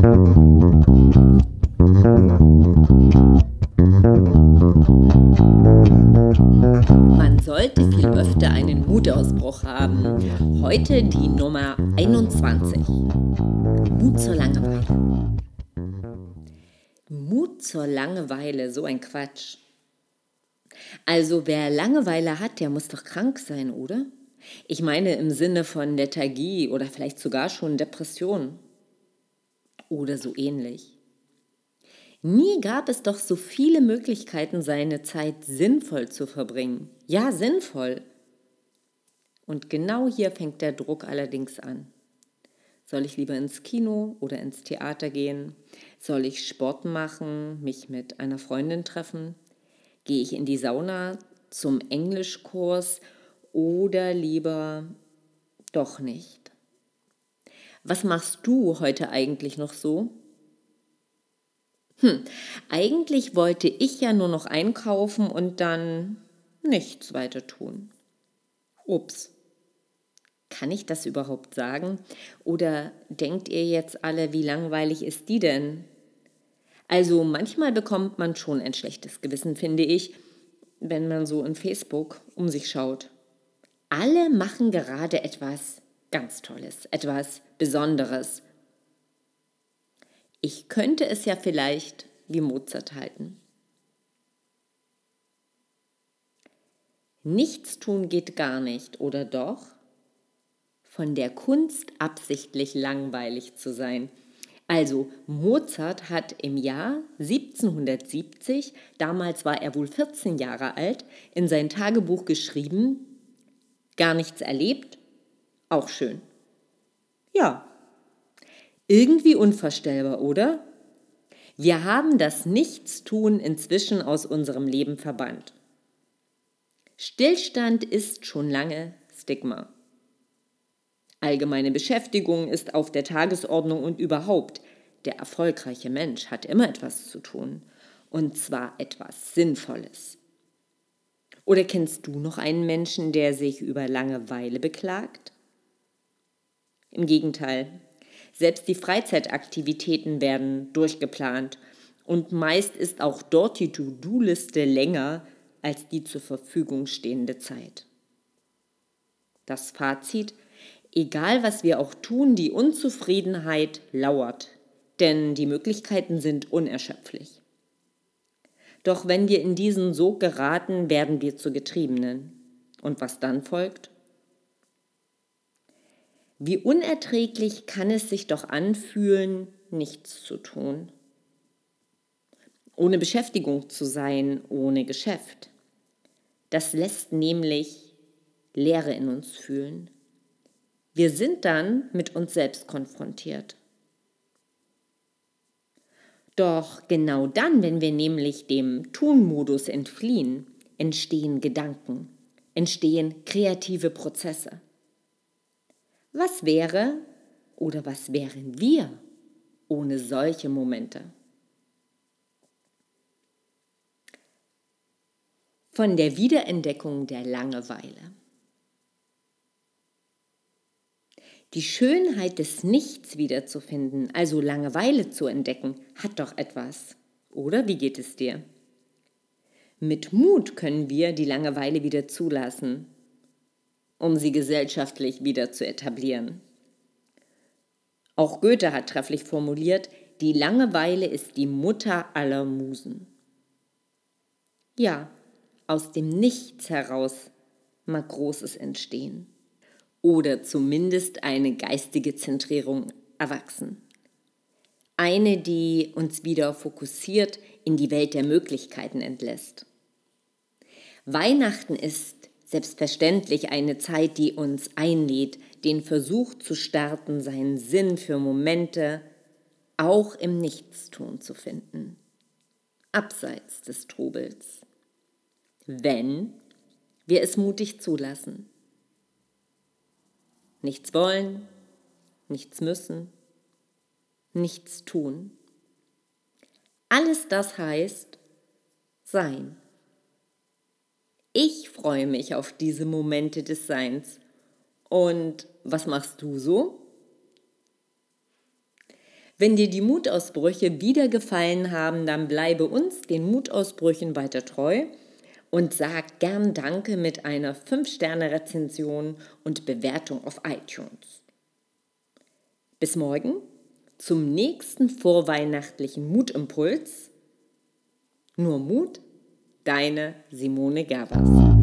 Man sollte viel öfter einen Mutausbruch haben. Heute die Nummer 21. Mut zur Langeweile. Mut zur Langeweile, so ein Quatsch. Also wer Langeweile hat, der muss doch krank sein, oder? Ich meine im Sinne von Lethargie oder vielleicht sogar schon Depression. Oder so ähnlich. Nie gab es doch so viele Möglichkeiten, seine Zeit sinnvoll zu verbringen. Ja, sinnvoll. Und genau hier fängt der Druck allerdings an. Soll ich lieber ins Kino oder ins Theater gehen? Soll ich Sport machen, mich mit einer Freundin treffen? Gehe ich in die Sauna zum Englischkurs oder lieber doch nicht? Was machst du heute eigentlich noch so? Hm, eigentlich wollte ich ja nur noch einkaufen und dann nichts weiter tun. Ups. Kann ich das überhaupt sagen? Oder denkt ihr jetzt alle, wie langweilig ist die denn? Also manchmal bekommt man schon ein schlechtes Gewissen, finde ich, wenn man so in Facebook um sich schaut. Alle machen gerade etwas ganz Tolles, etwas Besonderes. Ich könnte es ja vielleicht wie Mozart halten. Nichts tun geht gar nicht, oder doch? Von der Kunst absichtlich langweilig zu sein – also Mozart hat im Jahr 1770, damals war er wohl 14 Jahre alt, in sein Tagebuch geschrieben, gar nichts erlebt, auch schön. Ja, irgendwie unvorstellbar, oder? Wir haben das Nichtstun inzwischen aus unserem Leben verbannt. Stillstand ist schon lange Stigma. Allgemeine Beschäftigung ist auf der Tagesordnung und überhaupt, der erfolgreiche Mensch hat immer etwas zu tun. Und zwar etwas Sinnvolles. Oder kennst du noch einen Menschen, der sich über Langeweile beklagt? Im Gegenteil, selbst die Freizeitaktivitäten werden durchgeplant und meist ist auch dort die To-Do-Liste länger als die zur Verfügung stehende Zeit. Das Fazit, Egal was wir auch tun, die Unzufriedenheit lauert, denn die Möglichkeiten sind unerschöpflich. Doch wenn wir in diesen Sog geraten, werden wir zu Getriebenen. Und was dann folgt? Wie unerträglich kann es sich doch anfühlen, nichts zu tun. Ohne Beschäftigung zu sein, ohne Geschäft. Das lässt nämlich Leere in uns fühlen. Wir sind dann mit uns selbst konfrontiert. Doch genau dann, wenn wir nämlich dem Tun-Modus entfliehen, entstehen Gedanken, entstehen kreative Prozesse. Was wäre oder was wären wir ohne solche Momente? Von der Wiederentdeckung der Langeweile. Die Schönheit des Nichts wiederzufinden, also Langeweile zu entdecken, hat doch etwas. Oder wie geht es dir? Mit Mut können wir die Langeweile wieder zulassen, um sie gesellschaftlich wieder zu etablieren. Auch Goethe hat trefflich formuliert, die Langeweile ist die Mutter aller Musen. Ja, aus dem Nichts heraus mag Großes entstehen oder zumindest eine geistige Zentrierung erwachsen. Eine, die uns wieder fokussiert in die Welt der Möglichkeiten entlässt. Weihnachten ist selbstverständlich eine Zeit, die uns einlädt, den Versuch zu starten, seinen Sinn für Momente auch im Nichtstun zu finden, abseits des Trubels, wenn wir es mutig zulassen. Nichts wollen, nichts müssen, nichts tun. Alles das heißt sein. Ich freue mich auf diese Momente des Seins. Und was machst du so? Wenn dir die Mutausbrüche wieder gefallen haben, dann bleibe uns, den Mutausbrüchen, weiter treu und sag gern Danke mit einer 5-Sterne-Rezension und Bewertung auf iTunes. Bis morgen zum nächsten vorweihnachtlichen Mutimpuls. Nur Mut, deine Simone Gerbers.